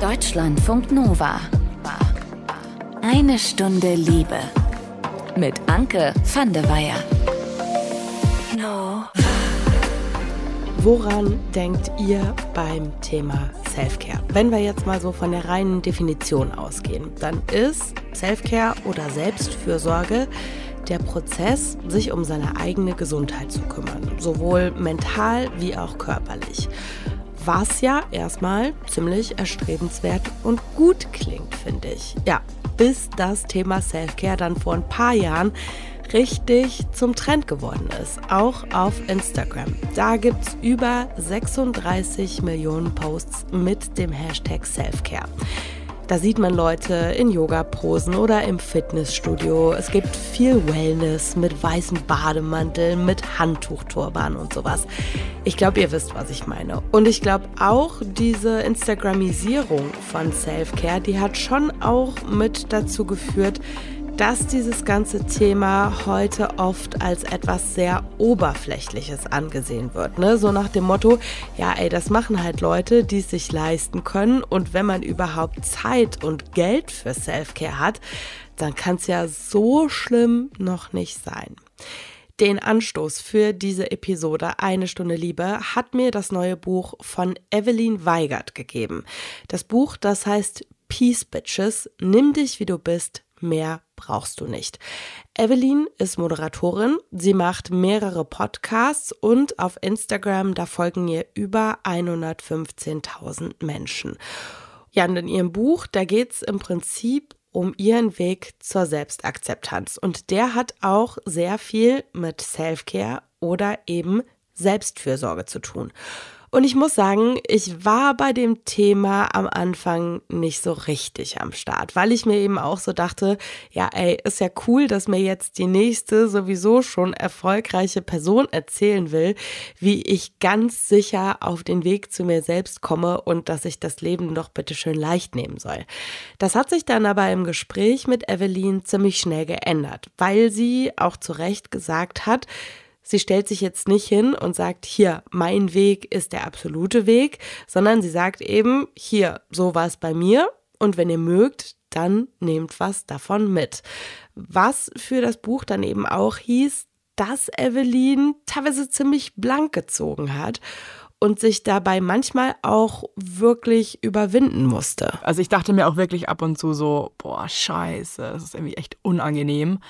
Deutschlandfunk Nova. Eine Stunde Liebe. Mit Anke van der Weyer. Woran denkt ihr beim Thema Selfcare? Wenn wir jetzt mal so von der reinen Definition ausgehen, dann ist Selfcare oder Selbstfürsorge der Prozess, sich um seine eigene Gesundheit zu kümmern, sowohl mental wie auch körperlich. Was ja erstmal ziemlich erstrebenswert und gut klingt, finde ich. Ja, bis das Thema Selfcare dann vor ein paar Jahren richtig zum Trend geworden ist, auch auf Instagram. Da gibt es über 36 Millionen Posts mit dem Hashtag Selfcare. Da sieht man Leute in Yoga-Posen oder im Fitnessstudio. Es gibt viel Wellness mit weißem Bademantel, mit Handtuchturban und sowas. Ich glaube, ihr wisst, was ich meine. Und ich glaube auch, diese Instagramisierung von Self-Care, die hat schon auch mit dazu geführt, dass dieses ganze Thema heute oft als etwas sehr Oberflächliches angesehen wird. Ne? So nach dem Motto, ja, ey, das machen halt Leute, die es sich leisten können. Und wenn man überhaupt Zeit und Geld für Selfcare hat, dann kann es ja so schlimm noch nicht sein. Den Anstoß für diese Episode Eine Stunde Liebe hat mir das neue Buch von Evelyn Weigert gegeben. Das Buch, das heißt Peace Bitches, nimm dich wie du bist, mehr brauchst du nicht. Evelyn ist Moderatorin, sie macht mehrere Podcasts und auf Instagram, da folgen ihr über 115.000 Menschen. Ja, und in ihrem Buch, da geht es im Prinzip um ihren Weg zur Selbstakzeptanz. Und der hat auch sehr viel mit Self-Care oder eben Selbstfürsorge zu tun. Und ich muss sagen, ich war bei dem Thema am Anfang nicht so richtig am Start, weil ich mir eben auch so dachte, ja, ey, ist ja cool, dass mir jetzt die nächste sowieso schon erfolgreiche Person erzählen will, wie ich ganz sicher auf den Weg zu mir selbst komme und dass ich das Leben doch bitte schön leicht nehmen soll. Das hat sich dann aber im Gespräch mit Evelyn ziemlich schnell geändert, weil sie auch zu Recht gesagt hat, Sie stellt sich jetzt nicht hin und sagt, hier, mein Weg ist der absolute Weg, sondern sie sagt eben, hier, so war es bei mir und wenn ihr mögt, dann nehmt was davon mit. Was für das Buch dann eben auch hieß, dass Evelyn teilweise ziemlich blank gezogen hat und sich dabei manchmal auch wirklich überwinden musste. Also ich dachte mir auch wirklich ab und zu so, boah, scheiße, das ist irgendwie echt unangenehm.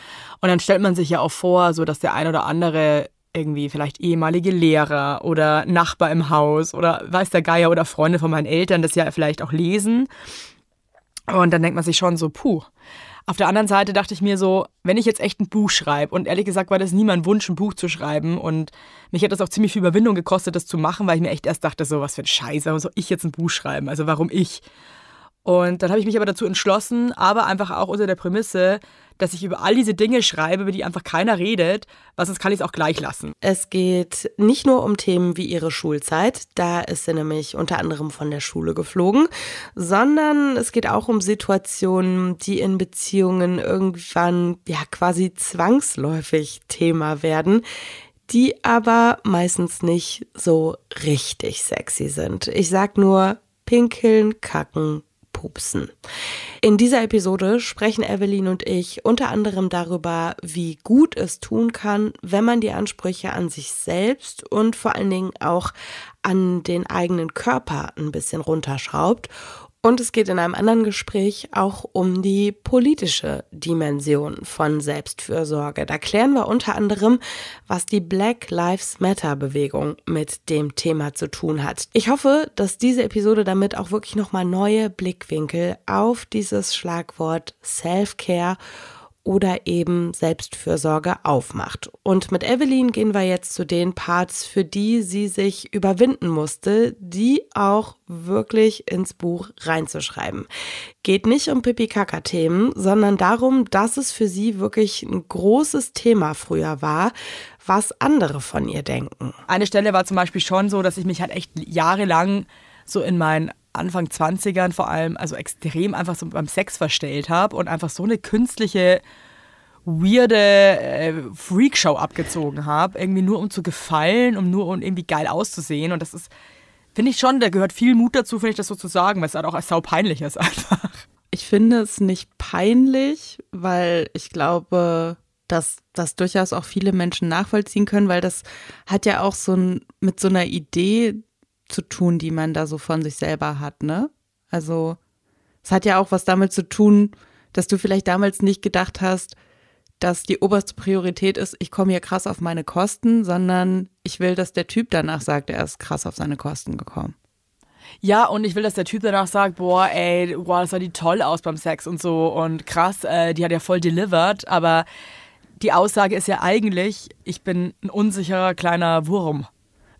Und dann stellt man sich ja auch vor, so dass der ein oder andere irgendwie vielleicht ehemalige Lehrer oder Nachbar im Haus oder weiß der Geier oder Freunde von meinen Eltern das ja vielleicht auch lesen. Und dann denkt man sich schon so, puh, auf der anderen Seite dachte ich mir so, wenn ich jetzt echt ein Buch schreibe, und ehrlich gesagt war das nie mein Wunsch, ein Buch zu schreiben, und mich hat das auch ziemlich viel Überwindung gekostet, das zu machen, weil ich mir echt erst dachte, so was für ein Scheiße, warum soll ich jetzt ein Buch schreiben? Also warum ich? Und dann habe ich mich aber dazu entschlossen, aber einfach auch unter der Prämisse, dass ich über all diese Dinge schreibe, über die einfach keiner redet, weil sonst kann ich es auch gleich lassen. Es geht nicht nur um Themen wie ihre Schulzeit, da ist sie nämlich unter anderem von der Schule geflogen, sondern es geht auch um Situationen, die in Beziehungen irgendwann ja quasi zwangsläufig Thema werden die aber meistens nicht so richtig sexy sind. Ich sag nur pinkeln, kacken, pupsen. In dieser Episode sprechen Evelyn und ich unter anderem darüber, wie gut es tun kann, wenn man die Ansprüche an sich selbst und vor allen Dingen auch an den eigenen Körper ein bisschen runterschraubt und es geht in einem anderen Gespräch auch um die politische Dimension von Selbstfürsorge. Da klären wir unter anderem, was die Black Lives Matter Bewegung mit dem Thema zu tun hat. Ich hoffe, dass diese Episode damit auch wirklich nochmal neue Blickwinkel auf dieses Schlagwort Self-Care oder eben Selbstfürsorge aufmacht. Und mit Evelyn gehen wir jetzt zu den Parts, für die sie sich überwinden musste, die auch wirklich ins Buch reinzuschreiben. Geht nicht um Pipi-Kaka-Themen, sondern darum, dass es für sie wirklich ein großes Thema früher war, was andere von ihr denken. Eine Stelle war zum Beispiel schon so, dass ich mich halt echt jahrelang so in meinen Anfang 20ern vor allem, also extrem einfach so beim Sex verstellt habe und einfach so eine künstliche, weirde äh, Freakshow abgezogen habe, irgendwie nur um zu gefallen, um nur um irgendwie geil auszusehen. Und das ist Finde ich schon, da gehört viel Mut dazu, finde ich, das so zu sagen, weil es halt auch sau peinlich ist einfach. Ich finde es nicht peinlich, weil ich glaube, dass das durchaus auch viele Menschen nachvollziehen können, weil das hat ja auch so ein, mit so einer Idee zu tun, die man da so von sich selber hat, ne? Also, es hat ja auch was damit zu tun, dass du vielleicht damals nicht gedacht hast, dass die oberste Priorität ist, ich komme hier krass auf meine Kosten, sondern ich will, dass der Typ danach sagt, er ist krass auf seine Kosten gekommen. Ja, und ich will, dass der Typ danach sagt, boah, ey, boah, das sah die toll aus beim Sex und so und krass, äh, die hat ja voll delivered, aber die Aussage ist ja eigentlich, ich bin ein unsicherer kleiner Wurm.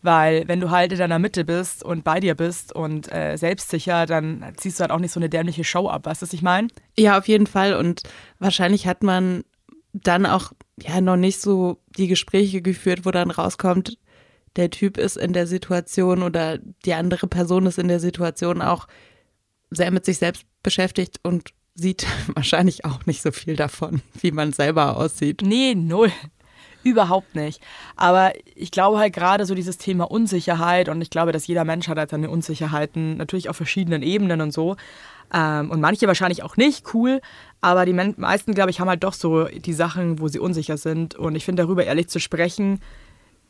Weil wenn du halt in deiner Mitte bist und bei dir bist und äh, selbstsicher, dann ziehst du halt auch nicht so eine dämliche Show ab, weißt du, was ich meine? Ja, auf jeden Fall. Und wahrscheinlich hat man dann auch ja noch nicht so die Gespräche geführt, wo dann rauskommt, der Typ ist in der Situation oder die andere Person ist in der Situation auch sehr mit sich selbst beschäftigt und sieht wahrscheinlich auch nicht so viel davon, wie man selber aussieht. Nee, null. Überhaupt nicht. Aber ich glaube halt gerade so dieses Thema Unsicherheit und ich glaube, dass jeder Mensch hat halt seine Unsicherheiten, natürlich auf verschiedenen Ebenen und so. Ähm, und manche wahrscheinlich auch nicht, cool. Aber die meisten, glaube ich, haben halt doch so die Sachen, wo sie unsicher sind. Und ich finde, darüber ehrlich zu sprechen,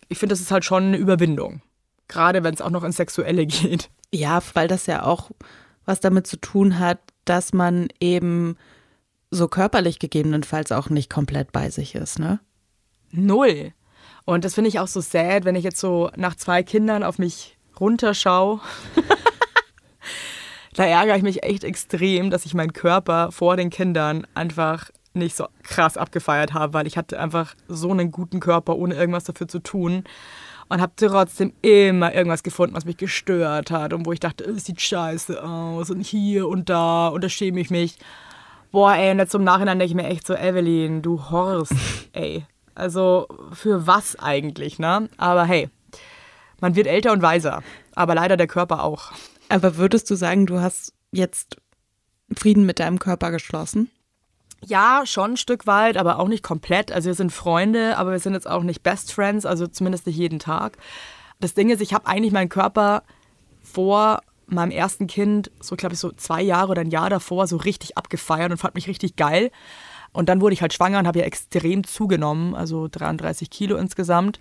ich finde, das ist halt schon eine Überwindung. Gerade wenn es auch noch ins Sexuelle geht. Ja, weil das ja auch was damit zu tun hat, dass man eben so körperlich gegebenenfalls auch nicht komplett bei sich ist, ne? Null. Und das finde ich auch so sad, wenn ich jetzt so nach zwei Kindern auf mich runterschaue. da ärgere ich mich echt extrem, dass ich meinen Körper vor den Kindern einfach nicht so krass abgefeiert habe, weil ich hatte einfach so einen guten Körper, ohne irgendwas dafür zu tun. Und habe trotzdem immer irgendwas gefunden, was mich gestört hat und wo ich dachte, es sieht scheiße aus und hier und da und da schäme ich mich. Boah, ey, und jetzt im Nachhinein denke ich mir echt so, Evelyn, du Horst, ey. Also für was eigentlich, ne? Aber hey, man wird älter und weiser, aber leider der Körper auch. Aber würdest du sagen, du hast jetzt Frieden mit deinem Körper geschlossen? Ja, schon ein Stück weit, aber auch nicht komplett. Also wir sind Freunde, aber wir sind jetzt auch nicht Best Friends, also zumindest nicht jeden Tag. Das Ding ist, ich habe eigentlich meinen Körper vor meinem ersten Kind, so glaube ich so zwei Jahre oder ein Jahr davor, so richtig abgefeiert und fand mich richtig geil. Und dann wurde ich halt schwanger und habe ja extrem zugenommen, also 33 Kilo insgesamt.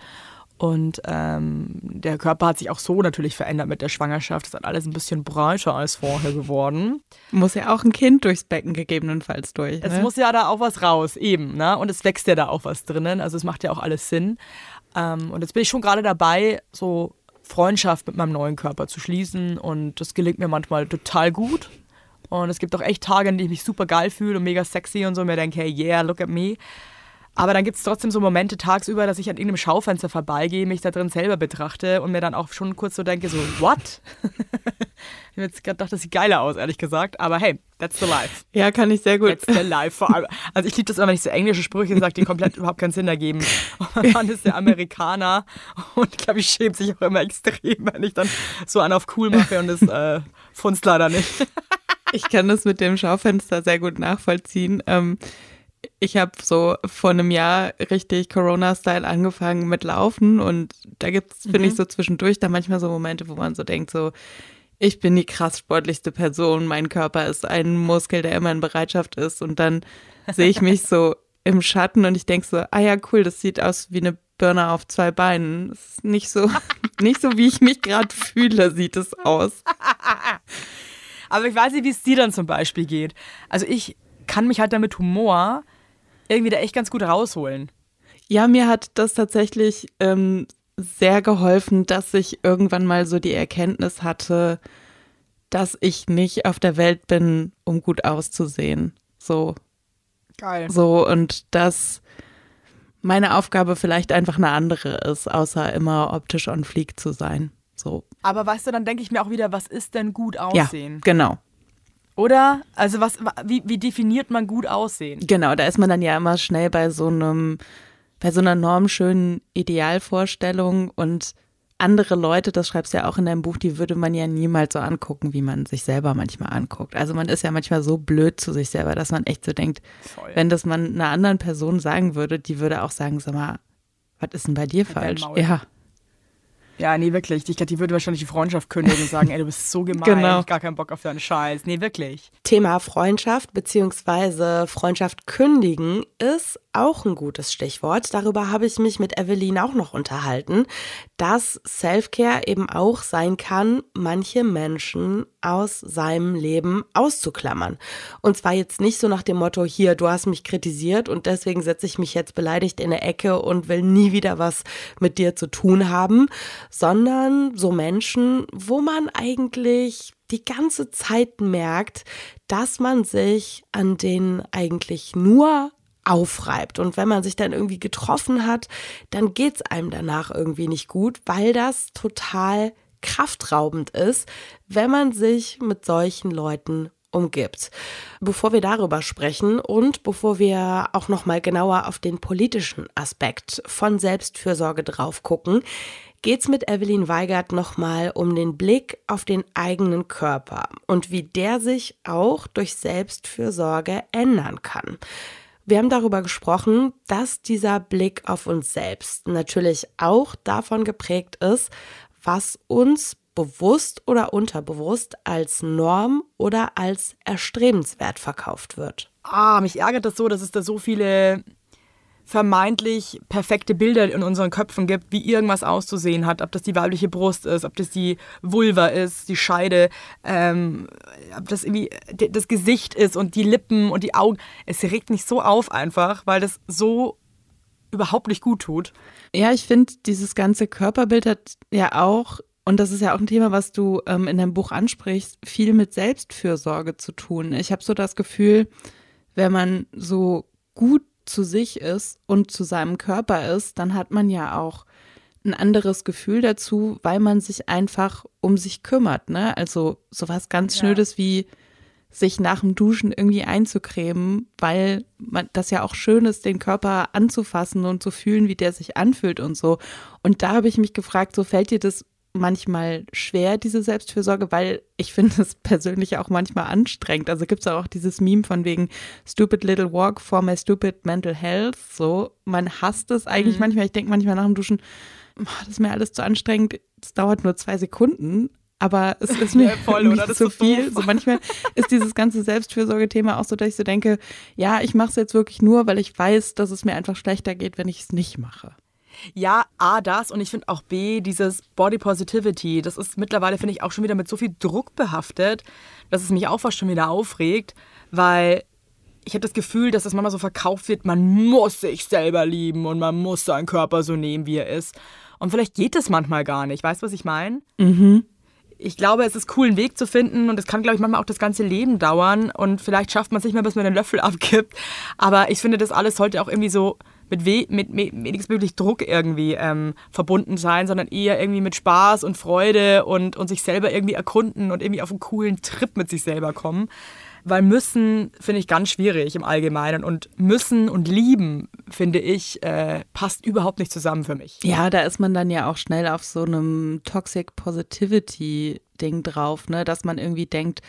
Und ähm, der Körper hat sich auch so natürlich verändert mit der Schwangerschaft. Es ist alles ein bisschen breiter als vorher geworden. Muss ja auch ein Kind durchs Becken gegebenenfalls durch. Ne? Es muss ja da auch was raus, eben. Ne? Und es wächst ja da auch was drinnen. Also es macht ja auch alles Sinn. Ähm, und jetzt bin ich schon gerade dabei, so Freundschaft mit meinem neuen Körper zu schließen. Und das gelingt mir manchmal total gut. Und es gibt auch echt Tage, in denen ich mich super geil fühle und mega sexy und so und mir denke, hey, yeah, look at me. Aber dann gibt es trotzdem so Momente tagsüber, dass ich an irgendeinem Schaufenster vorbeigehe, mich da drin selber betrachte und mir dann auch schon kurz so denke, so, what? ich habe jetzt gerade gedacht, das sieht geiler aus, ehrlich gesagt. Aber hey, that's the life. Ja, kann ich sehr gut. That's the life. Vor allem, also ich liebe das immer, wenn ich so englische Sprüche sage, die komplett überhaupt keinen Sinn ergeben. Und mein Mann ist der Amerikaner und ich glaube, ich schäme sich auch immer extrem, wenn ich dann so an auf cool mache und das äh, funzt leider nicht. Ich kann das mit dem Schaufenster sehr gut nachvollziehen. Ähm, ich habe so vor einem Jahr richtig Corona-Style angefangen mit Laufen und da gibt es, finde mhm. ich, so zwischendurch da manchmal so Momente, wo man so denkt, so, ich bin die krass sportlichste Person, mein Körper ist ein Muskel, der immer in Bereitschaft ist und dann sehe ich mich so im Schatten und ich denke so, ah ja, cool, das sieht aus wie eine Birne auf zwei Beinen. Das ist nicht so, nicht so, wie ich mich gerade fühle, sieht es aus. Aber ich weiß nicht, wie es dir dann zum Beispiel geht. Also ich kann mich halt damit Humor irgendwie da echt ganz gut rausholen. Ja, mir hat das tatsächlich ähm, sehr geholfen, dass ich irgendwann mal so die Erkenntnis hatte, dass ich nicht auf der Welt bin, um gut auszusehen. So. Geil. So, und dass meine Aufgabe vielleicht einfach eine andere ist, außer immer optisch on fleek zu sein. So. Aber weißt du, dann denke ich mir auch wieder, was ist denn gut aussehen? Ja, genau. Oder? Also was, wie, wie definiert man gut aussehen? Genau, da ist man dann ja immer schnell bei so einem, bei so einer normschönen Idealvorstellung und andere Leute, das schreibst du ja auch in deinem Buch, die würde man ja niemals so angucken, wie man sich selber manchmal anguckt. Also man ist ja manchmal so blöd zu sich selber, dass man echt so denkt, Voll. wenn das man einer anderen Person sagen würde, die würde auch sagen, sag mal, was ist denn bei dir falsch? Ja. Ja, nee, wirklich. Die, die würde wahrscheinlich die Freundschaft kündigen und sagen, ey, du bist so gemein, Genau. gar keinen Bock auf deinen Scheiß. Nee, wirklich. Thema Freundschaft bzw. Freundschaft kündigen ist auch ein gutes Stichwort. Darüber habe ich mich mit Evelyn auch noch unterhalten, dass Selfcare eben auch sein kann, manche Menschen aus seinem Leben auszuklammern. Und zwar jetzt nicht so nach dem Motto, hier, du hast mich kritisiert und deswegen setze ich mich jetzt beleidigt in eine Ecke und will nie wieder was mit dir zu tun haben, sondern so Menschen, wo man eigentlich die ganze Zeit merkt, dass man sich an denen eigentlich nur aufreibt. Und wenn man sich dann irgendwie getroffen hat, dann geht's einem danach irgendwie nicht gut, weil das total kraftraubend ist, wenn man sich mit solchen Leuten umgibt. Bevor wir darüber sprechen und bevor wir auch noch mal genauer auf den politischen Aspekt von Selbstfürsorge drauf gucken, geht's mit Evelyn Weigert noch mal um den Blick auf den eigenen Körper und wie der sich auch durch Selbstfürsorge ändern kann. Wir haben darüber gesprochen, dass dieser Blick auf uns selbst natürlich auch davon geprägt ist, was uns bewusst oder unterbewusst als Norm oder als erstrebenswert verkauft wird. Ah, mich ärgert das so, dass es da so viele vermeintlich perfekte Bilder in unseren Köpfen gibt, wie irgendwas auszusehen hat. Ob das die weibliche Brust ist, ob das die Vulva ist, die Scheide, ähm, ob das irgendwie das Gesicht ist und die Lippen und die Augen. Es regt mich so auf einfach, weil das so überhaupt nicht gut tut. Ja, ich finde, dieses ganze Körperbild hat ja auch, und das ist ja auch ein Thema, was du ähm, in deinem Buch ansprichst, viel mit Selbstfürsorge zu tun. Ich habe so das Gefühl, wenn man so gut zu sich ist und zu seinem Körper ist, dann hat man ja auch ein anderes Gefühl dazu, weil man sich einfach um sich kümmert. Ne? Also sowas ganz Ja. Schnödes wie sich nach dem Duschen irgendwie einzucremen, weil man das ja auch schön ist, den Körper anzufassen und zu fühlen, wie der sich anfühlt und so. Und da habe ich mich gefragt, so fällt dir das manchmal schwer, diese Selbstfürsorge, weil ich finde es persönlich auch manchmal anstrengend. Also gibt es auch dieses Meme von wegen Stupid Little Walk for my stupid mental health. So, man hasst es eigentlich manchmal. Ich denke manchmal nach dem Duschen, "Ah, das ist mir alles zu anstrengend. Es dauert nur zwei Sekunden. Aber es ist mir Ja, voll, zu ist so viel. So manchmal ist dieses ganze Selbstfürsorge-Thema auch so, dass ich so denke, ja, ich mache es jetzt wirklich nur, weil ich weiß, dass es mir einfach schlechter geht, wenn ich es nicht mache. Ja, A, das und ich finde auch B, dieses Body Positivity. Das ist mittlerweile, finde ich, auch schon wieder mit so viel Druck behaftet, dass es mich auch fast schon wieder aufregt, weil ich habe das Gefühl, dass das manchmal so verkauft wird, man muss sich selber lieben und man muss seinen Körper so nehmen, wie er ist. Und vielleicht geht das manchmal gar nicht. Weißt du, was ich meine? Ich glaube, es ist cool, einen Weg zu finden und es kann, glaube ich, manchmal auch das ganze Leben dauern und vielleicht schafft man es nicht mehr, bis man den Löffel abgibt. Aber ich finde, das alles sollte auch irgendwie so mit, we mit, mit wenigstmöglich Druck irgendwie ähm, verbunden sein, sondern eher irgendwie mit Spaß und Freude und, und sich selber irgendwie erkunden und irgendwie auf einen coolen Trip mit sich selber kommen. Weil müssen finde ich ganz schwierig im Allgemeinen und müssen und lieben, finde ich, äh, passt überhaupt nicht zusammen für mich. Ja, da ist man dann ja auch schnell auf so einem Toxic Positivity Ding drauf, ne, dass man irgendwie denkt,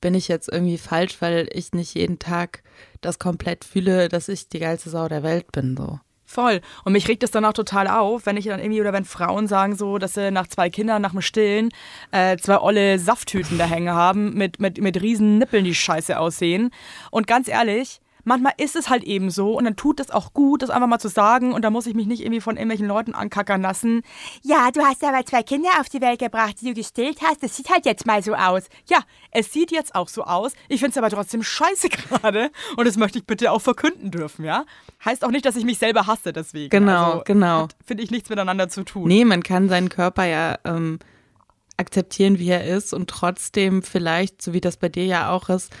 bin ich jetzt irgendwie falsch, weil ich nicht jeden Tag das komplett fühle, dass ich die geilste Sau der Welt bin, so. Voll. Und mich regt es dann auch total auf, wenn ich dann irgendwie, oder wenn Frauen sagen so, dass sie nach zwei Kindern, nach dem Stillen, äh, zwei olle Safttüten da hängen haben, mit, mit, mit riesen Nippeln, die scheiße aussehen. Und ganz ehrlich, manchmal ist es halt eben so und dann tut es auch gut, das einfach mal zu sagen und da muss ich mich nicht irgendwie von irgendwelchen Leuten ankackern lassen. Ja, du hast aber zwei Kinder auf die Welt gebracht, die du gestillt hast, das sieht halt jetzt mal so aus. Ja, es sieht jetzt auch so aus, ich finde es aber trotzdem scheiße gerade und das möchte ich bitte auch verkünden dürfen, ja? Heißt auch nicht, dass ich mich selber hasse deswegen. Genau, also, genau. Finde ich, nichts miteinander zu tun. Nee, man kann seinen Körper ja ähm, akzeptieren, wie er ist und trotzdem vielleicht, so wie das bei dir ja auch ist,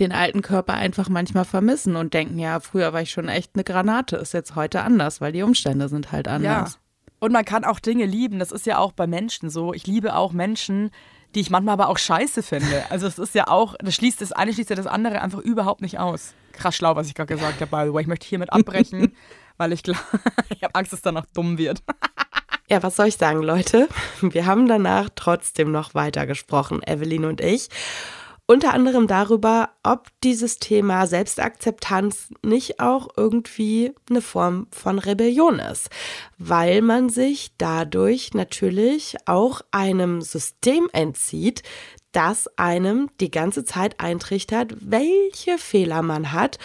den alten Körper einfach manchmal vermissen und denken, ja, früher war ich schon echt eine Granate, ist jetzt heute anders, weil die Umstände sind halt Ja. anders. Und man kann auch Dinge lieben. Das ist ja auch bei Menschen so. Ich liebe auch Menschen, die ich manchmal aber auch scheiße finde. Also es ist ja auch, das schließt das eine schließt ja das andere einfach überhaupt nicht aus. Krass schlau, was ich gerade gesagt habe, by the way. Ich möchte hiermit abbrechen, weil ich glaube, ich habe Angst, dass es danach dumm wird. Ja, was soll ich sagen, Leute? Wir haben danach trotzdem noch weiter gesprochen, Evelyn und ich. Unter anderem darüber, ob dieses Thema Selbstakzeptanz nicht auch irgendwie eine Form von Rebellion ist, weil man sich dadurch natürlich auch einem System entzieht, das einem die ganze Zeit eintrichtert, welche Fehler man hat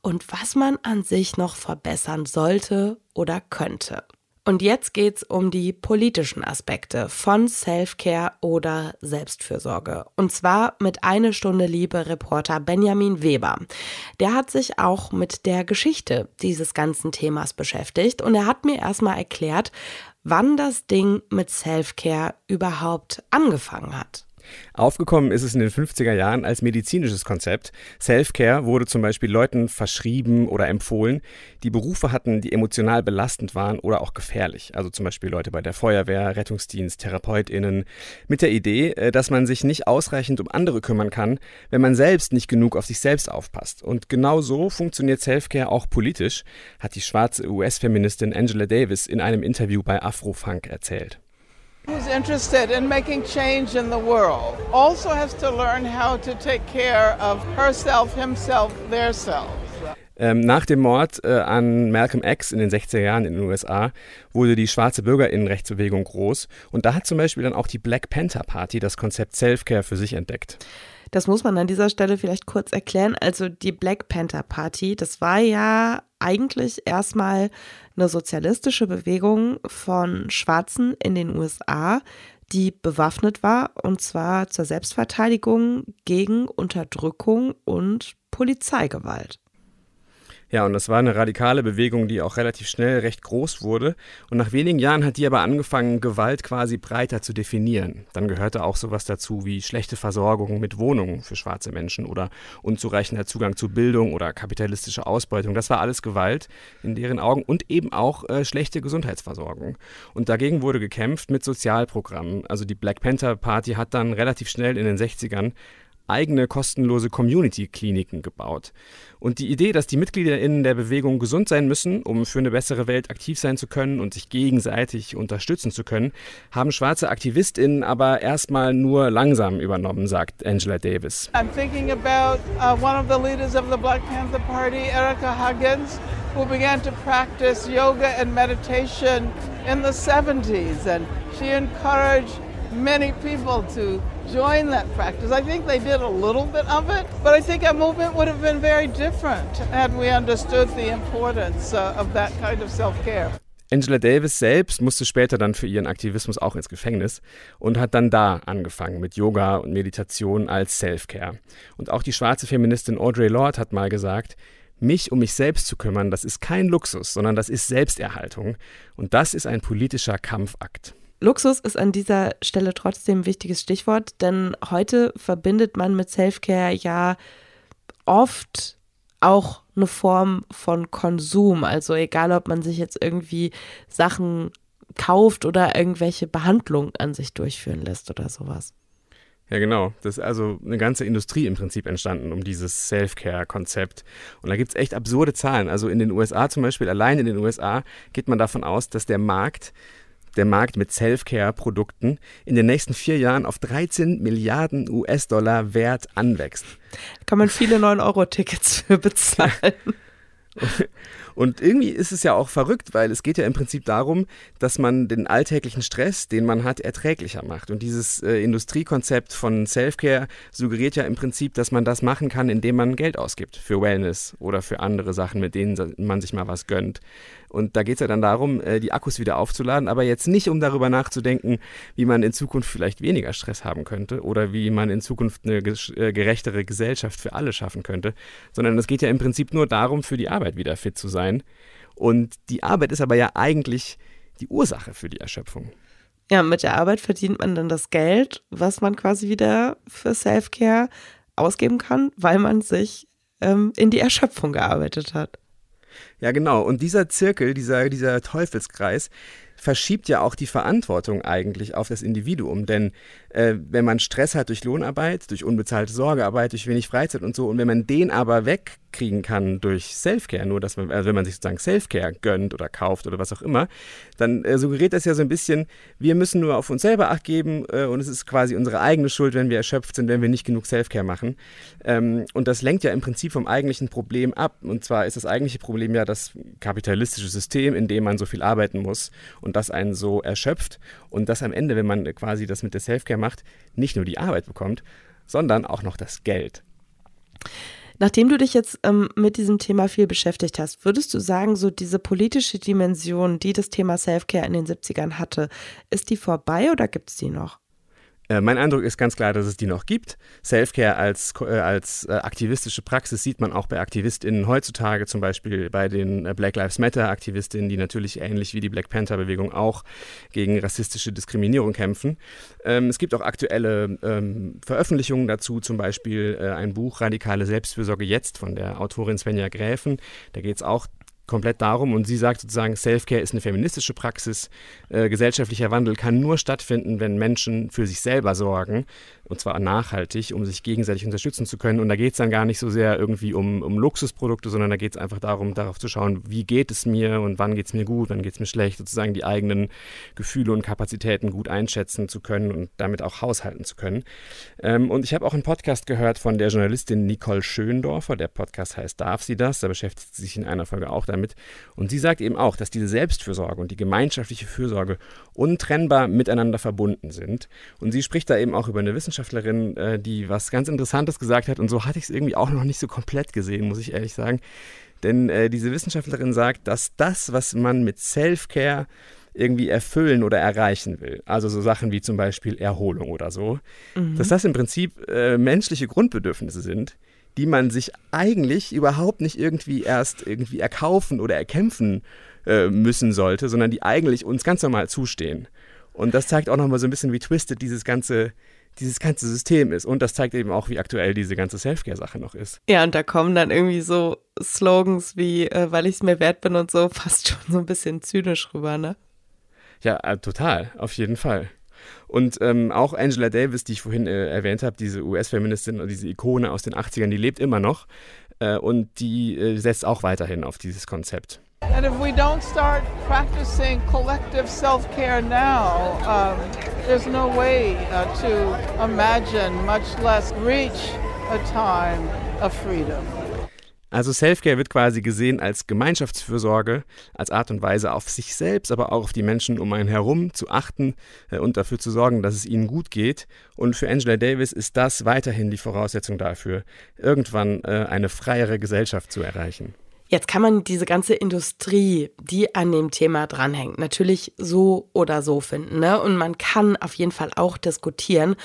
und was man an sich noch verbessern sollte oder könnte. Und jetzt geht's um die politischen Aspekte von Self-Care oder Selbstfürsorge. Und zwar mit eine Stunde Liebe Reporter Benjamin Weber. Der hat sich auch mit der Geschichte dieses ganzen Themas beschäftigt und er hat mir erstmal erklärt, wann das Ding mit Self-Care überhaupt angefangen hat. Aufgekommen ist es in den 50er Jahren als medizinisches Konzept. Self-Care wurde zum Beispiel Leuten verschrieben oder empfohlen, die Berufe hatten, die emotional belastend waren oder auch gefährlich. Also zum Beispiel Leute bei der Feuerwehr, Rettungsdienst, TherapeutInnen. Mit der Idee, äh, dass man sich nicht ausreichend um andere kümmern kann, wenn man selbst nicht genug auf sich selbst aufpasst. Und genau so funktioniert Self-Care auch politisch, hat die schwarze US-Feministin Angela Davis in einem Interview bei Afrofunk erzählt. Who's interested in making change in the world also has to learn how to take care of herself, himself, their self. Ähm, nach dem Mord äh, an Malcolm X in den 60er Jahren in den USA wurde die schwarze Bürgerinnenrechtsbewegung groß und da hat zum Beispiel dann auch die Black Panther Party das Konzept Self-Care für sich entdeckt. Das muss man an dieser Stelle vielleicht kurz erklären. Also die Black Panther Party, das war ja eigentlich erstmal eine sozialistische Bewegung von Schwarzen in den USA, die bewaffnet war und zwar zur Selbstverteidigung gegen Unterdrückung und Polizeigewalt. Ja, und das war eine radikale Bewegung, die auch relativ schnell recht groß wurde. Und nach wenigen Jahren hat die aber angefangen, Gewalt quasi breiter zu definieren. Dann gehörte auch sowas dazu wie schlechte Versorgung mit Wohnungen für schwarze Menschen oder unzureichender Zugang zu Bildung oder kapitalistische Ausbeutung. Das war alles Gewalt in deren Augen und eben auch äh, schlechte Gesundheitsversorgung. Und dagegen wurde gekämpft mit Sozialprogrammen. Also die Black Panther Party hat dann relativ schnell in den 60ern eigene kostenlose Community-Kliniken gebaut. Und die Idee, dass die MitgliederInnen der Bewegung gesund sein müssen, um für eine bessere Welt aktiv sein zu können und sich gegenseitig unterstützen zu können, haben schwarze AktivistInnen aber erstmal nur langsam übernommen, sagt Angela Davis. I'm thinking about uh, one of the leaders of the Black Panther Party, Erica Huggins, who began to practice yoga and meditation in the 70s. And she encouraged many people to join that practice. I think they did a little bit of it, but I think our movement would have been very different had we understood the importance uh, of that kind of self-care. Angela Davis selbst musste später dann für ihren Aktivismus auch ins Gefängnis und hat dann da angefangen mit Yoga und Meditation als Self-Care. Und auch die schwarze Feministin Audre Lorde hat mal gesagt, mich um mich selbst zu kümmern, das ist kein Luxus, sondern das ist Selbsterhaltung. Und das ist ein politischer Kampfakt. Luxus ist an dieser Stelle trotzdem ein wichtiges Stichwort, denn heute verbindet man mit Selfcare ja oft auch eine Form von Konsum. Also egal, ob man sich jetzt irgendwie Sachen kauft oder irgendwelche Behandlungen an sich durchführen lässt oder sowas. Ja, genau. Das ist also eine ganze Industrie im Prinzip entstanden um dieses Self-Care-Konzept. Und da gibt es echt absurde Zahlen. Also in den USA zum Beispiel, allein in den USA geht man davon aus, dass der Markt der Markt mit Self-Care-Produkten in den nächsten vier Jahren auf 13 Milliarden US-Dollar Wert anwächst. Da kann man viele 9-Euro-Tickets für bezahlen. Und irgendwie ist es ja auch verrückt, weil es geht ja im Prinzip darum, dass man den alltäglichen Stress, den man hat, erträglicher macht. Und dieses äh, Industriekonzept von Self-Care suggeriert ja im Prinzip, dass man das machen kann, indem man Geld ausgibt für Wellness oder für andere Sachen, mit denen man sich mal was gönnt. Und da geht es ja dann darum, äh, die Akkus wieder aufzuladen, aber jetzt nicht, um darüber nachzudenken, wie man in Zukunft vielleicht weniger Stress haben könnte oder wie man in Zukunft eine äh, gerechtere Gesellschaft für alle schaffen könnte, sondern es geht ja im Prinzip nur darum, für die Arbeit wieder fit zu sein sein. Und die Arbeit ist aber ja eigentlich die Ursache für die Erschöpfung. Ja, mit der Arbeit verdient man dann das Geld, was man quasi wieder für Self-Care ausgeben kann, weil man sich ähm, in die Erschöpfung gearbeitet hat. Ja, genau. Und dieser Zirkel, dieser, dieser Teufelskreis, verschiebt ja auch die Verantwortung eigentlich auf das Individuum. Denn äh, wenn man Stress hat durch Lohnarbeit, durch unbezahlte Sorgearbeit, durch wenig Freizeit und so, und wenn man den aber weg kriegen kann durch Selfcare, nur dass man, also wenn man sich sozusagen Selfcare gönnt oder kauft oder was auch immer, dann äh, suggeriert das ja so ein bisschen, wir müssen nur auf uns selber Acht geben äh, und es ist quasi unsere eigene Schuld, wenn wir erschöpft sind, wenn wir nicht genug Selfcare machen. Ähm, und das lenkt ja im Prinzip vom eigentlichen Problem ab. Und zwar ist das eigentliche Problem ja das kapitalistische System, in dem man so viel arbeiten muss und das einen so erschöpft und das am Ende, wenn man quasi das mit der Selfcare macht, nicht nur die Arbeit bekommt, sondern auch noch das Geld. Nachdem du dich jetzt ähm, mit diesem Thema viel beschäftigt hast, würdest du sagen, so diese politische Dimension, die das Thema Selfcare in den 70ern hatte, ist die vorbei oder gibt es die noch? Äh, mein Eindruck ist ganz klar, dass es die noch gibt. Selfcare als, äh, als äh, aktivistische Praxis sieht man auch bei AktivistInnen heutzutage, zum Beispiel bei den Black Lives Matter-AktivistInnen, die natürlich ähnlich wie die Black Panther-Bewegung auch gegen rassistische Diskriminierung kämpfen. Ähm, es gibt auch aktuelle ähm, Veröffentlichungen dazu, zum Beispiel ein Buch Radikale Selbstfürsorge jetzt von der Autorin Svenja Gräfen. Da geht es auch komplett darum und sie sagt sozusagen, Selfcare ist eine feministische Praxis. Äh, gesellschaftlicher Wandel kann nur stattfinden, wenn Menschen für sich selber sorgen und zwar nachhaltig, um sich gegenseitig unterstützen zu können. Und da geht es dann gar nicht so sehr irgendwie um, um Luxusprodukte, sondern da geht es einfach darum, darauf zu schauen, wie geht es mir und wann geht es mir gut, wann geht es mir schlecht, sozusagen die eigenen Gefühle und Kapazitäten gut einschätzen zu können und damit auch haushalten zu können. Ähm, und ich habe auch einen Podcast gehört von der Journalistin Nicole Schöndorfer. Der Podcast heißt Darf sie das? Da beschäftigt sie sich in einer Folge auch damit. Und sie sagt eben auch, dass diese Selbstfürsorge und die gemeinschaftliche Fürsorge untrennbar miteinander verbunden sind. Und sie spricht da eben auch über eine Wissenschaftlerin, äh, die was ganz Interessantes gesagt hat. Und so hatte ich es irgendwie auch noch nicht so komplett gesehen, muss ich ehrlich sagen. Denn äh, diese Wissenschaftlerin sagt, dass das, was man mit Self-Care irgendwie erfüllen oder erreichen will, also so Sachen wie zum Beispiel Erholung oder so, mhm. dass das im Prinzip äh, menschliche Grundbedürfnisse sind, die man sich eigentlich überhaupt nicht irgendwie erst irgendwie erkaufen oder erkämpfen äh, müssen sollte, sondern die eigentlich uns ganz normal zustehen. Und das zeigt auch nochmal so ein bisschen, wie twisted dieses ganze, dieses ganze System ist. Und das zeigt eben auch, wie aktuell diese ganze Selfcare-Sache noch ist. Ja, und da kommen dann irgendwie so Slogans wie, äh, weil ich es mir wert bin und so, fast schon so ein bisschen zynisch rüber, ne? Ja, äh, total, auf jeden Fall. Und ähm, auch Angela Davis, die ich vorhin äh, erwähnt habe, diese US-Feministin und diese Ikone aus den 80ern, die lebt immer noch. Äh, und die äh, setzt auch weiterhin auf dieses Konzept. And if we don't start practicing collective self care now, um, there's no way uh, to imagine, much less reach a time of freedom. Also Selfcare wird quasi gesehen als Gemeinschaftsfürsorge, als Art und Weise auf sich selbst, aber auch auf die Menschen um einen herum zu achten äh, und dafür zu sorgen, dass es ihnen gut geht. Und für Angela Davis ist das weiterhin die Voraussetzung dafür, irgendwann äh, eine freiere Gesellschaft zu erreichen. Jetzt kann man diese ganze Industrie, die an dem Thema dranhängt, natürlich so oder so finden. Ne? Und man kann auf jeden Fall auch diskutieren,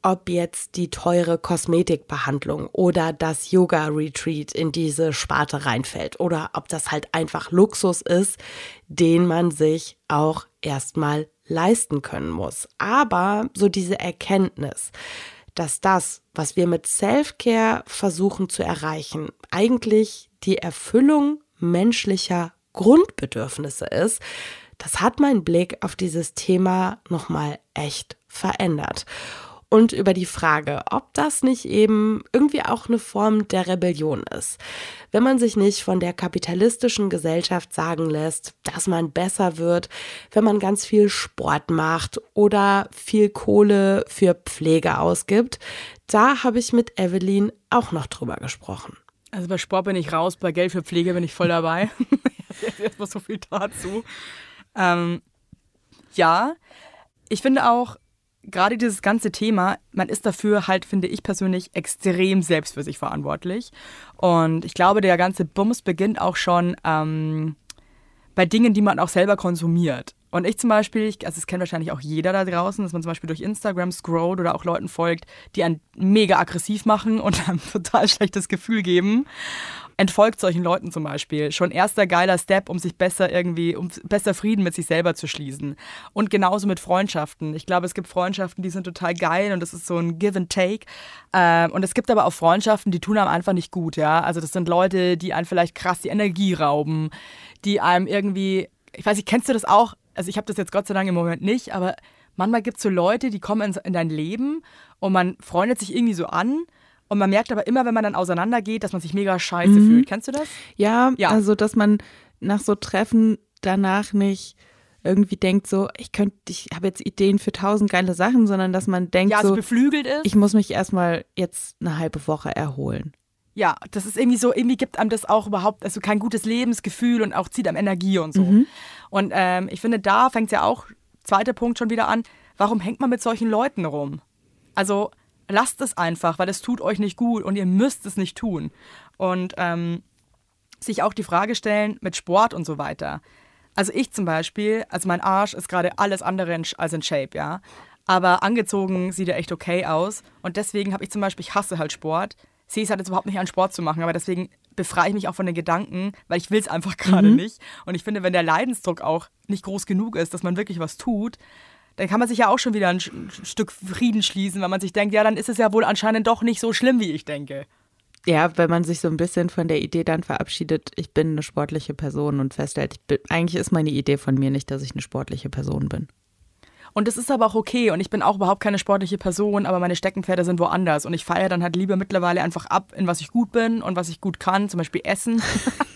ob jetzt die teure Kosmetikbehandlung oder das Yoga-Retreat in diese Sparte reinfällt oder ob das halt einfach Luxus ist, den man sich auch erstmal leisten können muss. Aber so diese Erkenntnis, dass das, was wir mit Self-Care versuchen zu erreichen, eigentlich die Erfüllung menschlicher Grundbedürfnisse ist, das hat meinen Blick auf dieses Thema nochmal echt verändert. Und über die Frage, ob das nicht eben irgendwie auch eine Form der Rebellion ist. Wenn man sich nicht von der kapitalistischen Gesellschaft sagen lässt, dass man besser wird, wenn man ganz viel Sport macht oder viel Kohle für Pflege ausgibt, da habe ich mit Evelyn auch noch drüber gesprochen. Also bei Sport bin ich raus, bei Geld für Pflege bin ich voll dabei. Jetzt erstmal so viel dazu. Ähm, ja, ich finde auch, gerade dieses ganze Thema, man ist dafür halt, finde ich persönlich, extrem selbst für sich verantwortlich. Und ich glaube, der ganze Bums beginnt auch schon ähm, bei Dingen, die man auch selber konsumiert. Und ich zum Beispiel, also das kennt wahrscheinlich auch jeder da draußen, dass man zum Beispiel durch Instagram scrollt oder auch Leuten folgt, die einen mega aggressiv machen und einem total schlechtes Gefühl geben. Entfolgt solchen Leuten zum Beispiel. Schon erster geiler Step, um sich besser irgendwie, um besser Frieden mit sich selber zu schließen. Und genauso mit Freundschaften. Ich glaube, es gibt Freundschaften, die sind total geil und das ist so ein Give and Take. Ähm, und es gibt aber auch Freundschaften, die tun einem einfach nicht gut, ja. Also das sind Leute, die einem vielleicht krass die Energie rauben, die einem irgendwie, ich weiß nicht, kennst du das auch? Also ich habe das jetzt Gott sei Dank im Moment nicht, aber manchmal gibt es so Leute, die kommen in, in dein Leben und man freundet sich irgendwie so an. Und man merkt aber immer, wenn man dann auseinandergeht, dass man sich mega scheiße Mhm. fühlt. Kennst du das? Ja, Ja. also dass man nach so Treffen danach nicht irgendwie denkt so, ich könnte, ich habe jetzt Ideen für tausend geile Sachen, sondern dass man denkt Ja, so beflügelt ist. ich muss mich erstmal jetzt eine halbe Woche erholen. Ja, das ist irgendwie so, irgendwie gibt einem das auch überhaupt, also kein gutes Lebensgefühl und auch zieht einem Energie und so. Mhm. Und ähm, ich finde, da fängt es ja auch, zweiter Punkt schon wieder an, warum hängt man mit solchen Leuten rum? Also lasst es einfach, weil es tut euch nicht gut und ihr müsst es nicht tun. Und ähm, sich auch die Frage stellen mit Sport und so weiter. Also ich zum Beispiel, also mein Arsch ist gerade alles andere in, als in Shape, ja. Aber angezogen sieht er echt okay aus. Und deswegen habe ich zum Beispiel, ich hasse halt Sport, sehe es halt jetzt überhaupt nicht an, Sport zu machen. Aber deswegen befreie ich mich auch von den Gedanken, weil ich will es einfach gerade nicht. Und ich finde, wenn der Leidensdruck auch nicht groß genug ist, dass man wirklich was tut, dann kann man sich ja auch schon wieder ein, Stück Frieden schließen, weil man sich denkt, ja, dann ist es ja wohl anscheinend doch nicht so schlimm, wie ich denke. Ja, wenn man sich so ein bisschen von der Idee dann verabschiedet, ich bin eine sportliche Person und feststellt, ich bin, eigentlich ist meine Idee von mir nicht, dass ich eine sportliche Person bin. Und das ist aber auch okay. Und ich bin auch überhaupt keine sportliche Person, aber meine Steckenpferde sind woanders. Und ich feiere dann halt lieber mittlerweile einfach ab, in was ich gut bin und was ich gut kann, zum Beispiel Essen.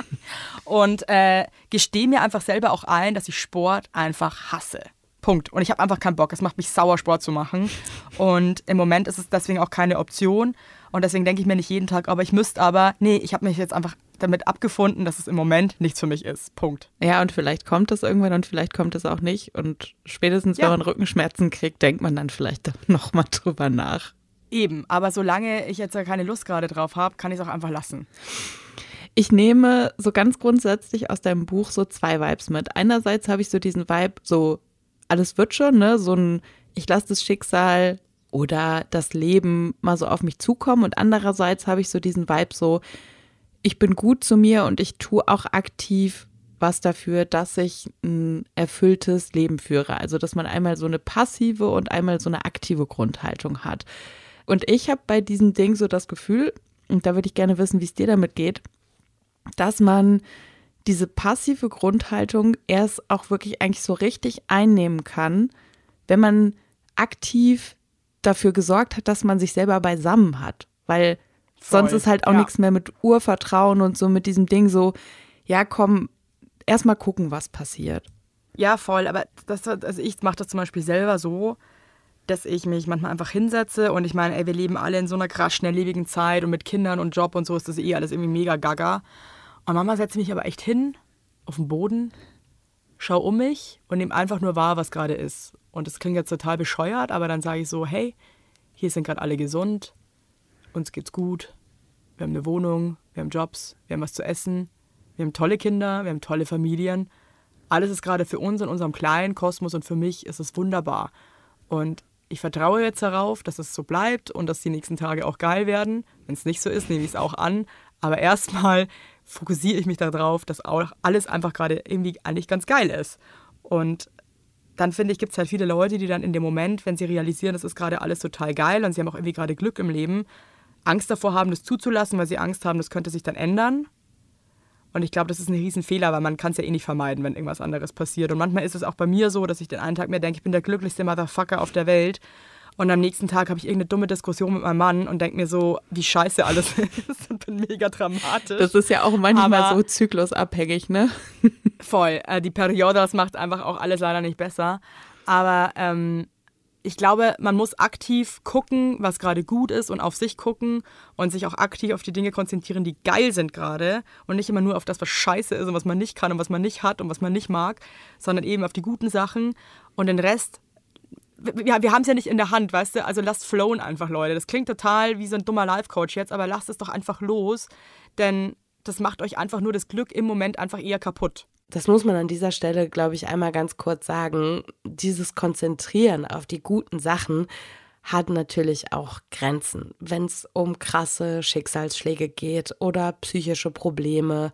und äh, gestehe mir einfach selber auch ein, dass ich Sport einfach hasse. Punkt. Und ich habe einfach keinen Bock. Es macht mich sauer, Sport zu machen. Und im Moment ist es deswegen auch keine Option. Und deswegen denke ich mir nicht jeden Tag, aber ich müsste aber, nee, ich habe mich jetzt einfach damit abgefunden, dass es im Moment nichts für mich ist. Punkt. Ja, und vielleicht kommt es irgendwann und vielleicht kommt es auch nicht. Und spätestens, Ja. wenn man Rückenschmerzen kriegt, denkt man dann vielleicht nochmal drüber nach. Eben, aber solange ich jetzt ja keine Lust gerade drauf habe, kann ich es auch einfach lassen. Ich nehme so ganz grundsätzlich aus deinem Buch so zwei Vibes mit. Einerseits habe ich so diesen Vibe, so alles wird schon, ne? So ein, ich lasse das Schicksal oder das Leben mal so auf mich zukommen. Und andererseits habe ich so diesen Vibe, so, ich bin gut zu mir und ich tue auch aktiv was dafür, dass ich ein erfülltes Leben führe. Also, dass man einmal so eine passive und einmal so eine aktive Grundhaltung hat. Und ich habe bei diesem Ding so das Gefühl, und da würde ich gerne wissen, wie es dir damit geht, dass man diese passive Grundhaltung erst auch wirklich eigentlich so richtig einnehmen kann, wenn man aktiv dafür gesorgt hat, dass man sich selber beisammen hat. Weil sonst Voll, ist halt auch ja. nichts mehr mit Urvertrauen und so mit diesem Ding so, ja komm, erstmal gucken, was passiert. Ja, voll. Aber das, also ich mache das zum Beispiel selber so, dass ich mich manchmal einfach hinsetze und ich meine, ey, wir leben alle in so einer krass schnelllebigen Zeit und mit Kindern und Job und so ist das eh alles irgendwie mega gaga. Und manchmal setze ich mich aber echt hin, auf den Boden, schau um mich und nehme einfach nur wahr, was gerade ist. Und das klingt jetzt total bescheuert, aber dann sage ich so, hey, hier sind gerade alle gesund, uns geht's gut, wir haben eine Wohnung, wir haben Jobs, wir haben was zu essen, wir haben tolle Kinder, wir haben tolle Familien. Alles ist gerade für uns in unserem kleinen Kosmos und für mich ist es wunderbar. Und ich vertraue jetzt darauf, dass es so bleibt und dass die nächsten Tage auch geil werden. Wenn es nicht so ist, nehme ich es auch an. Aber erstmal fokussiere ich mich darauf, dass auch alles einfach gerade irgendwie eigentlich ganz geil ist. Und dann finde ich, gibt es halt viele Leute, die dann in dem Moment, wenn sie realisieren, das ist gerade alles total geil und sie haben auch irgendwie gerade Glück im Leben, Angst davor haben, das zuzulassen, weil sie Angst haben, das könnte sich dann ändern. Und ich glaube, das ist ein Riesenfehler, weil man kann es ja eh nicht vermeiden, wenn irgendwas anderes passiert. Und manchmal ist es auch bei mir so, dass ich den einen Tag mir denke, ich bin der glücklichste Motherfucker auf der Welt. Und am nächsten Tag habe ich irgendeine dumme Diskussion mit meinem Mann und denke mir so, wie scheiße alles ist und bin mega dramatisch. Das ist ja auch manchmal Aber- so zyklusabhängig, ne? Voll. Äh, die Periode, das macht einfach auch alles leider nicht besser. Aber ähm, ich glaube, man muss aktiv gucken, was gerade gut ist und auf sich gucken und sich auch aktiv auf die Dinge konzentrieren, die geil sind gerade und nicht immer nur auf das, was scheiße ist und was man nicht kann und was man nicht hat und was man nicht mag, sondern eben auf die guten Sachen und den Rest. Ja, wir haben es ja nicht in der Hand, weißt du? Also lasst flowen einfach, Leute. Das klingt total wie so ein dummer Life-Coach jetzt, aber lasst es doch einfach los, denn das macht euch einfach nur das Glück im Moment einfach eher kaputt. Das muss man an dieser Stelle, glaube ich, einmal ganz kurz sagen. Dieses Konzentrieren auf die guten Sachen hat natürlich auch Grenzen, wenn es um krasse Schicksalsschläge geht oder psychische Probleme.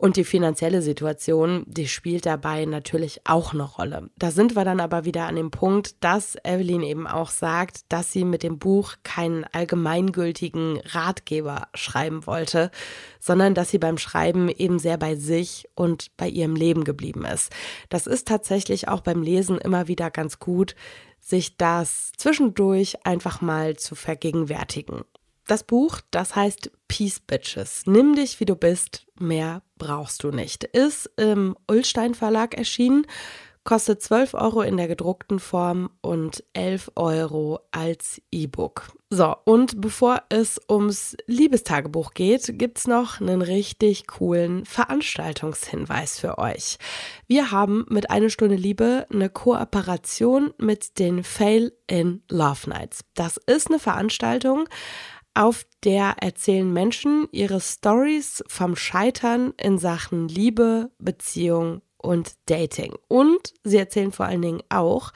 Und die finanzielle Situation, die spielt dabei natürlich auch eine Rolle. Da sind wir dann aber wieder an dem Punkt, dass Evelyn eben auch sagt, dass sie mit dem Buch keinen allgemeingültigen Ratgeber schreiben wollte, sondern dass sie beim Schreiben eben sehr bei sich und bei ihrem Leben geblieben ist. Das ist tatsächlich auch beim Lesen immer wieder ganz gut, sich das zwischendurch einfach mal zu vergegenwärtigen. Das Buch, das heißt Peace Bitches. Nimm dich, wie du bist, mehr brauchst du nicht. Ist im Ullstein Verlag erschienen kostet 12 Euro in der gedruckten Form und 11 Euro als E-Book. So, und bevor es ums Liebestagebuch geht, gibt's noch einen richtig coolen Veranstaltungshinweis für euch. Wir haben mit Eine Stunde Liebe eine Kooperation mit den Fail in Love Nights. Das ist eine Veranstaltung, auf der erzählen Menschen ihre Stories vom Scheitern in Sachen Liebe, Beziehung und Dating. Und sie erzählen vor allen Dingen auch,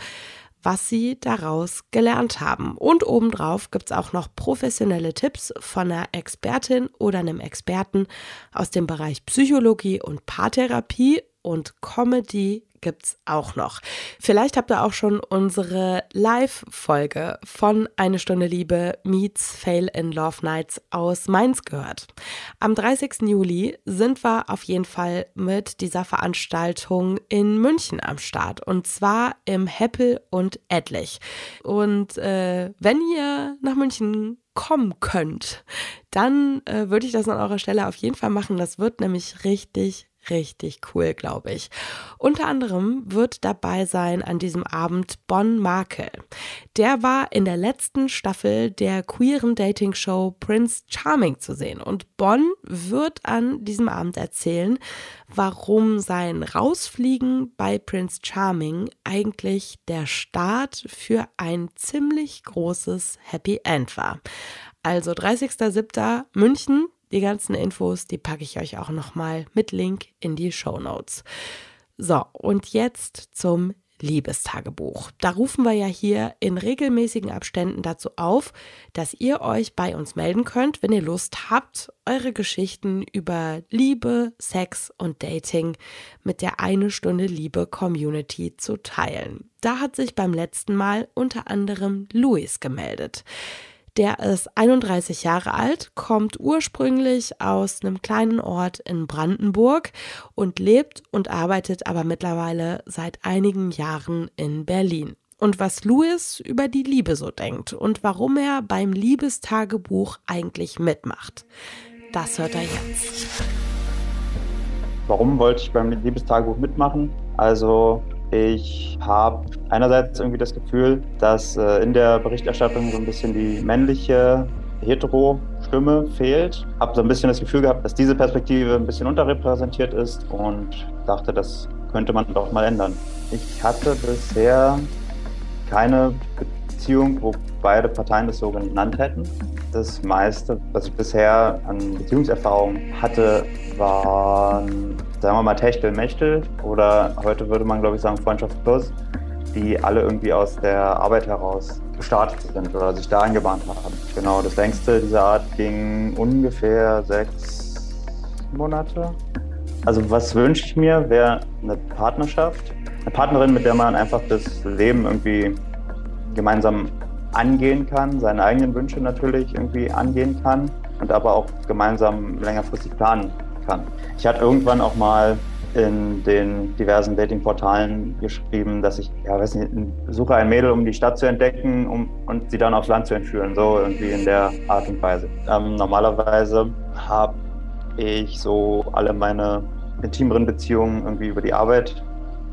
was sie daraus gelernt haben. Und obendrauf gibt es auch noch professionelle Tipps von einer Expertin oder einem Experten aus dem Bereich Psychologie und Paartherapie und Comedy gibt's auch noch. Vielleicht habt ihr auch schon unsere Live-Folge von Eine Stunde Liebe meets Fail in Love Nights aus Mainz gehört. Am 30. Juli sind wir auf jeden Fall mit dieser Veranstaltung in München am Start und zwar im Heppel und Etlich. Und äh, wenn ihr nach München kommen könnt, dann äh, würde ich das an eurer Stelle auf jeden Fall machen. Das wird nämlich richtig, richtig cool, glaube ich. Unter anderem wird dabei sein an diesem Abend Bon Markel. Der war in der letzten Staffel der queeren Dating-Show Prince Charming zu sehen. Und Bon wird an diesem Abend erzählen, warum sein Rausfliegen bei Prince Charming eigentlich der Start für ein ziemlich großes Happy End war. Also 30.07. München, die ganzen Infos, die packe ich euch auch nochmal mit Link in die Show Notes. So, und jetzt zum Liebestagebuch. Da rufen wir ja hier in regelmäßigen Abständen dazu auf, dass ihr euch bei uns melden könnt, wenn ihr Lust habt, eure Geschichten über Liebe, Sex und Dating mit der eine Stunde Liebe Community zu teilen. Da hat sich beim letzten Mal unter anderem Luis gemeldet. Der ist 31 Jahre alt, kommt ursprünglich aus einem kleinen Ort in Brandenburg und lebt und arbeitet aber mittlerweile seit einigen Jahren in Berlin. Und was Louis über die Liebe so denkt und warum er beim Liebestagebuch eigentlich mitmacht, das hört er jetzt. Warum wollte ich beim Liebestagebuch mitmachen? Also ich habe einerseits irgendwie das Gefühl, dass äh, in der Berichterstattung so ein bisschen die männliche Hetero-Stimme fehlt. Habe so ein bisschen das Gefühl gehabt, dass diese Perspektive ein bisschen unterrepräsentiert ist und dachte, das könnte man doch mal ändern. Ich hatte bisher keine Beziehung, wo beide Parteien das so genannt hätten. Das meiste, was ich bisher an Beziehungserfahrung hatte, waren, sagen wir mal, Techtel-Mechtel oder heute würde man, glaube ich, sagen Freundschaft Plus, die alle irgendwie aus der Arbeit heraus gestartet sind oder sich da eingebahnt haben. Genau, das längste dieser Art ging ungefähr sechs Monate. Also was wünsche ich mir, wäre eine Partnerschaft. Eine Partnerin, mit der man einfach das Leben irgendwie gemeinsam angehen kann, seine eigenen Wünsche natürlich irgendwie angehen kann und aber auch gemeinsam längerfristig planen kann. Ich hatte irgendwann auch mal in den diversen Datingportalen geschrieben, dass ich, ja, weiß nicht, suche ein Mädel, um die Stadt zu entdecken um, und sie dann aufs Land zu entführen, so irgendwie in der Art und Weise. Ähm, normalerweise habe ich so alle meine intimeren Beziehungen irgendwie über die Arbeit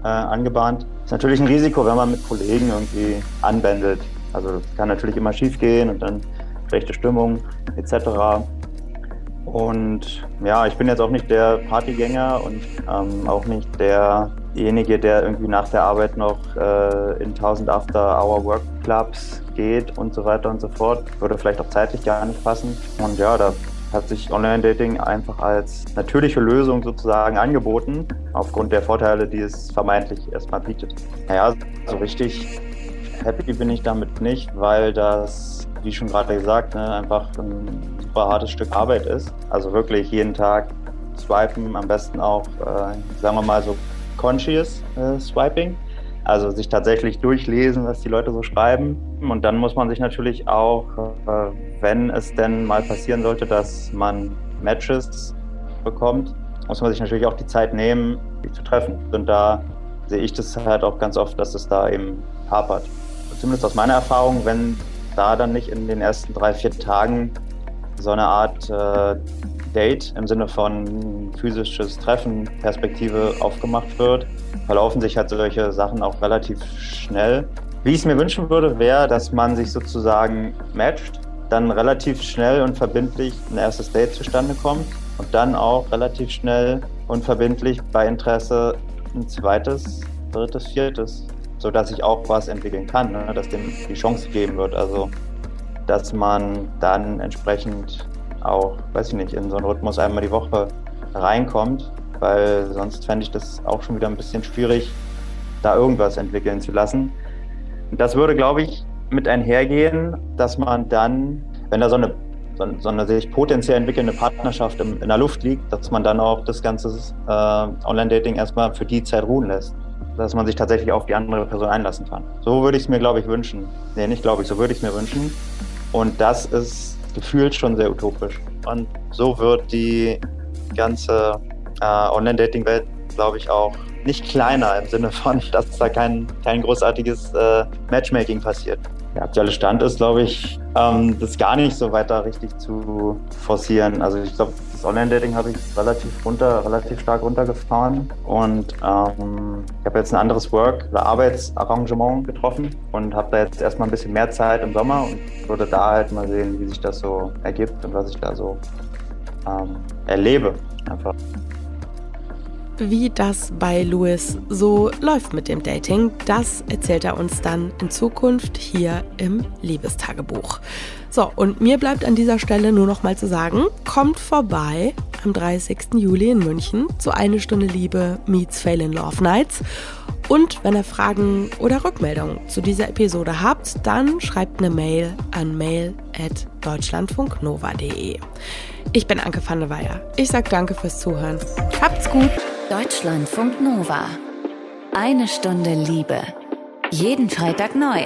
äh, angebahnt. Ist natürlich ein Risiko, wenn man mit Kollegen irgendwie anbändelt. Also es kann natürlich immer schief gehen und dann schlechte Stimmung etc. Und ja, ich bin jetzt auch nicht der Partygänger und ähm, auch nicht derjenige, der irgendwie nach der Arbeit noch äh, in 1000 After-Hour-Work-Clubs geht und so weiter und so fort. Würde vielleicht auch zeitlich gar nicht passen. Und ja, da hat sich Online-Dating einfach als natürliche Lösung sozusagen angeboten, aufgrund der Vorteile, die es vermeintlich erstmal bietet. Naja, so richtig happy bin ich damit nicht, weil das, wie schon gerade gesagt, ne, einfach ein super hartes Stück Arbeit ist. Also wirklich jeden Tag swipen, am besten auch, äh, sagen wir mal so conscious äh, Swiping. Also sich tatsächlich durchlesen, was die Leute so schreiben. Und dann muss man sich natürlich auch, äh, wenn es denn mal passieren sollte, dass man Matches bekommt, muss man sich natürlich auch die Zeit nehmen, die zu treffen. Und da sehe ich das halt auch ganz oft, dass es da eben hapert zumindest aus meiner Erfahrung, wenn da dann nicht in den ersten drei, vier Tagen so eine Art äh, Date im Sinne von physisches Treffen, Perspektive aufgemacht wird, verlaufen sich halt solche Sachen auch relativ schnell. Wie ich es mir wünschen würde, wäre, dass man sich sozusagen matcht, dann relativ schnell und verbindlich ein erstes Date zustande kommt und dann auch relativ schnell und verbindlich bei Interesse ein zweites, drittes, viertes, sodass ich auch was entwickeln kann, ne? dass dem die Chance gegeben wird. Also, dass man dann entsprechend auch, weiß ich nicht, in so einen Rhythmus einmal die Woche reinkommt, weil sonst fände ich das auch schon wieder ein bisschen schwierig, da irgendwas entwickeln zu lassen. Das würde, glaube ich, mit einhergehen, dass man dann, wenn da so eine, so eine sich potenziell entwickelnde Partnerschaft in, in der Luft liegt, dass man dann auch das ganze äh, Online-Dating erstmal für die Zeit ruhen lässt. Dass man sich tatsächlich auf die andere Person einlassen kann. So würde ich es mir, glaube ich, wünschen. Nee, nicht glaube ich, so würde ich es mir wünschen. Und das ist gefühlt schon sehr utopisch. Und so wird die ganze äh, Online-Dating-Welt, glaube ich, auch nicht kleiner im Sinne von, dass da kein, kein großartiges äh, Matchmaking passiert. Der aktuelle Stand ist, glaube ich, ähm, das gar nicht so weiter richtig zu forcieren. Also ich glaube, das Online-Dating habe ich relativ runter, relativ stark runtergefahren und ähm, ich habe jetzt ein anderes Work- oder Arbeitsarrangement getroffen und habe da jetzt erstmal ein bisschen mehr Zeit im Sommer und würde da halt mal sehen, wie sich das so ergibt und was ich da so ähm, erlebe. Einfach wie das bei Louis so läuft mit dem Dating, das erzählt er uns dann in Zukunft hier im Liebestagebuch. So, und mir bleibt an dieser Stelle nur noch mal zu sagen, kommt vorbei am 30. Juli in München zu Eine Stunde Liebe meets Fail in Love Nights. Und wenn ihr Fragen oder Rückmeldungen zu dieser Episode habt, dann schreibt eine Mail an mail.deutschlandfunknova.de. Ich bin Anke van der Weyer. Ich sag danke fürs Zuhören. Habt's gut! Deutschlandfunk Nova. Eine Stunde Liebe. Jeden Freitag neu.